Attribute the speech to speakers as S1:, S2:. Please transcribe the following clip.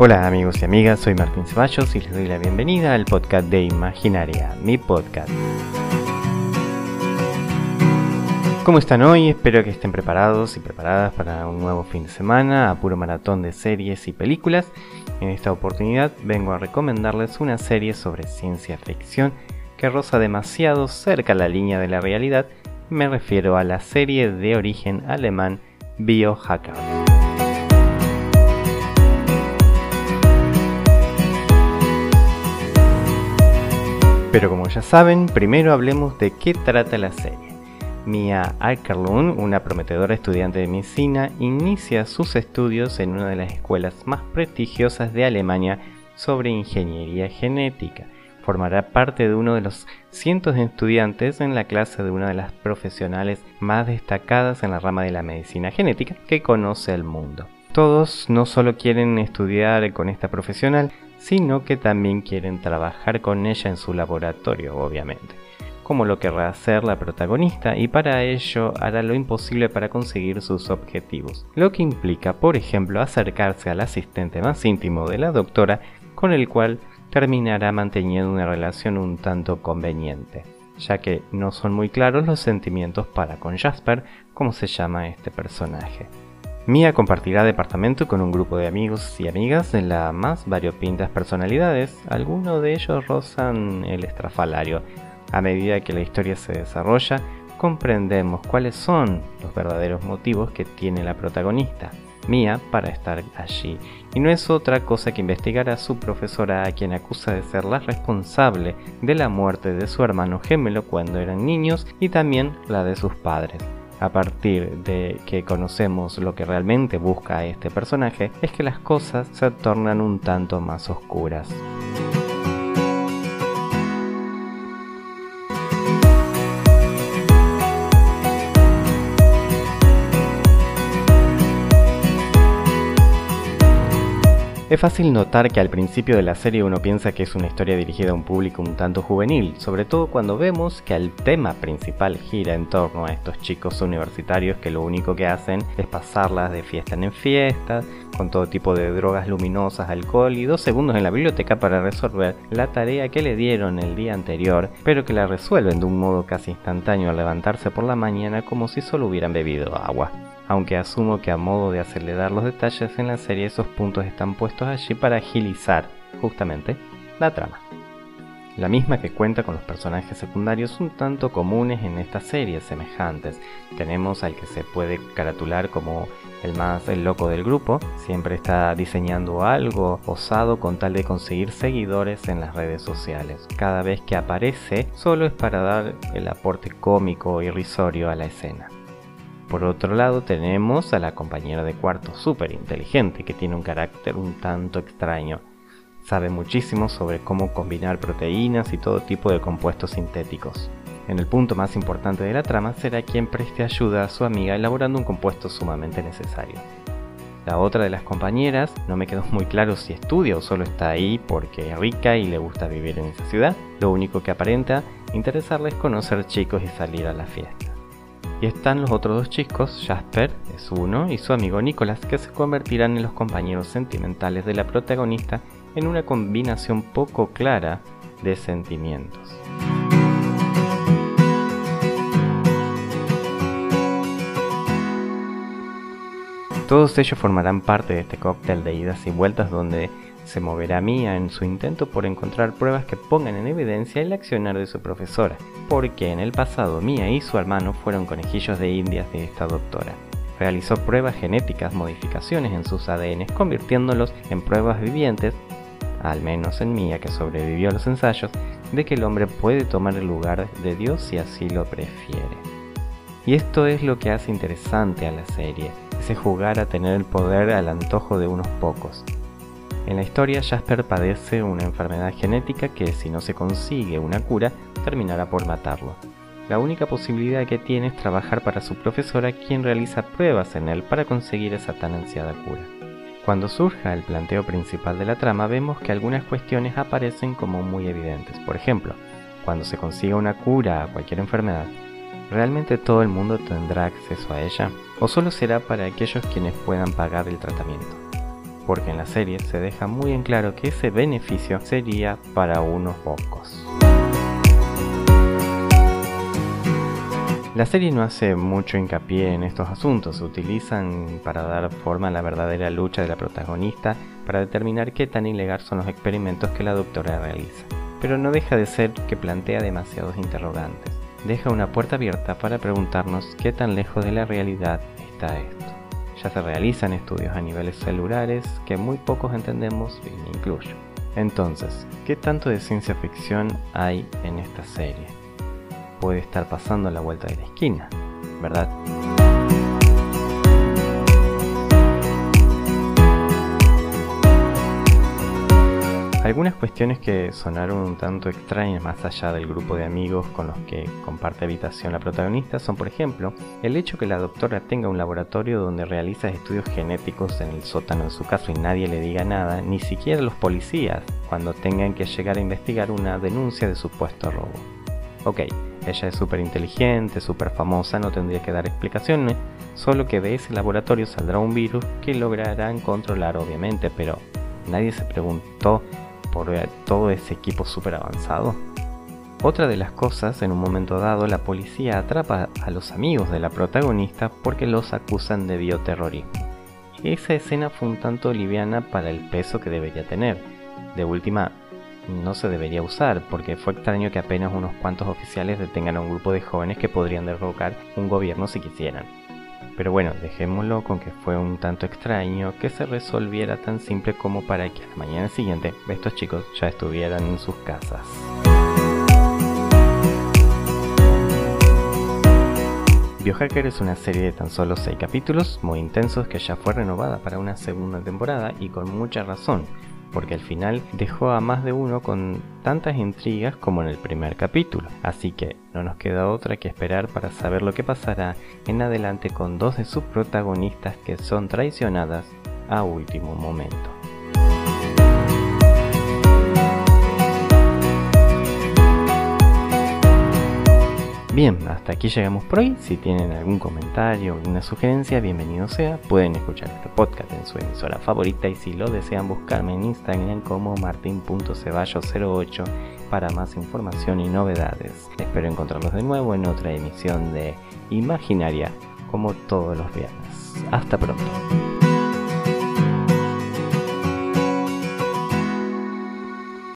S1: Hola amigos y amigas, soy Martín Ceballos y les doy la bienvenida al podcast de Imaginaria, mi podcast. ¿Cómo están hoy? Espero que estén preparados y preparadas para un nuevo fin de semana a puro maratón de series y películas. En esta oportunidad vengo a recomendarles una serie sobre ciencia ficción que roza demasiado cerca la línea de la realidad. Me refiero a la serie de origen alemán Biohacker. Pero como ya saben, primero hablemos de qué trata la serie. Mia Ackerlund, una prometedora estudiante de medicina, inicia sus estudios en una de las escuelas más prestigiosas de Alemania sobre ingeniería genética. Formará parte de uno de los cientos de estudiantes en la clase de una de las profesionales más destacadas en la rama de la medicina genética que conoce el mundo. Todos no solo quieren estudiar con esta profesional, sino que también quieren trabajar con ella en su laboratorio, obviamente, como lo querrá hacer la protagonista y para ello hará lo imposible para conseguir sus objetivos, lo que implica, por ejemplo, acercarse al asistente más íntimo de la doctora con el cual terminará manteniendo una relación un tanto conveniente, ya que no son muy claros los sentimientos para con Jasper, como se llama este personaje. Mia compartirá departamento con un grupo de amigos y amigas de las más variopintas personalidades, algunos de ellos rozan el estrafalario. A medida que la historia se desarrolla, comprendemos cuáles son los verdaderos motivos que tiene la protagonista, Mia, para estar allí, y no es otra cosa que investigar a su profesora a quien acusa de ser la responsable de la muerte de su hermano gemelo cuando eran niños y también la de sus padres a partir de que conocemos lo que realmente busca este personaje, es que las cosas se tornan un tanto más oscuras. Es fácil notar que al principio de la serie uno piensa que es una historia dirigida a un público un tanto juvenil, sobre todo cuando vemos que el tema principal gira en torno a estos chicos universitarios que lo único que hacen es pasarlas de fiesta en fiesta, con todo tipo de drogas luminosas, alcohol y dos segundos en la biblioteca para resolver la tarea que le dieron el día anterior, pero que la resuelven de un modo casi instantáneo al levantarse por la mañana como si solo hubieran bebido agua aunque asumo que a modo de acelerar los detalles en la serie esos puntos están puestos allí para agilizar, justamente, la trama. La misma que cuenta con los personajes secundarios un tanto comunes en estas series semejantes. Tenemos al que se puede caratular como el más el loco del grupo, siempre está diseñando algo osado con tal de conseguir seguidores en las redes sociales. Cada vez que aparece solo es para dar el aporte cómico irrisorio a la escena. Por otro lado tenemos a la compañera de cuarto súper inteligente que tiene un carácter un tanto extraño. Sabe muchísimo sobre cómo combinar proteínas y todo tipo de compuestos sintéticos. En el punto más importante de la trama será quien preste ayuda a su amiga elaborando un compuesto sumamente necesario. La otra de las compañeras no me quedó muy claro si estudia o solo está ahí porque es rica y le gusta vivir en esa ciudad. Lo único que aparenta interesarle es conocer chicos y salir a la fiesta. Y están los otros dos chicos, Jasper es uno y su amigo Nicholas, que se convertirán en los compañeros sentimentales de la protagonista en una combinación poco clara de sentimientos. Todos ellos formarán parte de este cóctel de idas y vueltas donde se moverá Mia en su intento por encontrar pruebas que pongan en evidencia el accionar de su profesora, porque en el pasado Mia y su hermano fueron conejillos de indias de esta doctora. Realizó pruebas genéticas, modificaciones en sus ADN, convirtiéndolos en pruebas vivientes, al menos en Mia que sobrevivió a los ensayos, de que el hombre puede tomar el lugar de Dios si así lo prefiere. Y esto es lo que hace interesante a la serie, ese jugar a tener el poder al antojo de unos pocos, en la historia, Jasper padece una enfermedad genética que, si no se consigue una cura, terminará por matarlo. La única posibilidad que tiene es trabajar para su profesora, quien realiza pruebas en él para conseguir esa tan ansiada cura. Cuando surja el planteo principal de la trama, vemos que algunas cuestiones aparecen como muy evidentes. Por ejemplo, cuando se consiga una cura a cualquier enfermedad, ¿realmente todo el mundo tendrá acceso a ella? ¿O solo será para aquellos quienes puedan pagar el tratamiento? Porque en la serie se deja muy en claro que ese beneficio sería para unos pocos. La serie no hace mucho hincapié en estos asuntos, se utilizan para dar forma a la verdadera lucha de la protagonista para determinar qué tan ilegal son los experimentos que la doctora realiza. Pero no deja de ser que plantea demasiados interrogantes. Deja una puerta abierta para preguntarnos qué tan lejos de la realidad está esto. Ya se realizan estudios a niveles celulares que muy pocos entendemos y incluyo. Entonces, ¿qué tanto de ciencia ficción hay en esta serie? puede estar pasando la vuelta de la esquina, ¿verdad? Algunas cuestiones que sonaron un tanto extrañas más allá del grupo de amigos con los que comparte habitación la protagonista son, por ejemplo, el hecho que la doctora tenga un laboratorio donde realiza estudios genéticos en el sótano de su casa y nadie le diga nada, ni siquiera los policías, cuando tengan que llegar a investigar una denuncia de supuesto robo. Ok, ella es súper inteligente, súper famosa, no tendría que dar explicaciones, solo que de ese laboratorio saldrá un virus que lograrán controlar obviamente, pero nadie se preguntó por todo ese equipo súper avanzado. Otra de las cosas, en un momento dado, la policía atrapa a los amigos de la protagonista porque los acusan de bioterrorismo. Esa escena fue un tanto liviana para el peso que debería tener. De última, no se debería usar, porque fue extraño que apenas unos cuantos oficiales detengan a un grupo de jóvenes que podrían derrocar un gobierno si quisieran. Pero bueno, dejémoslo con que fue un tanto extraño que se resolviera tan simple como para que a la mañana siguiente estos chicos ya estuvieran en sus casas. Biohacker es una serie de tan solo 6 capítulos, muy intensos, que ya fue renovada para una segunda temporada y con mucha razón, porque al final dejó a más de uno con tantas intrigas como en el primer capítulo. Así que no nos queda otra que esperar para saber lo que pasará en adelante con dos de sus protagonistas que son traicionadas a último momento. Bien, hasta aquí llegamos por hoy. Si tienen algún comentario o alguna sugerencia, bienvenido sea. Pueden escuchar este podcast en su emisora favorita y si lo desean buscarme en Instagram como martin.ceballo08 para más información y novedades. Espero encontrarlos de nuevo en otra emisión de Imaginaria como todos los viernes. Hasta pronto.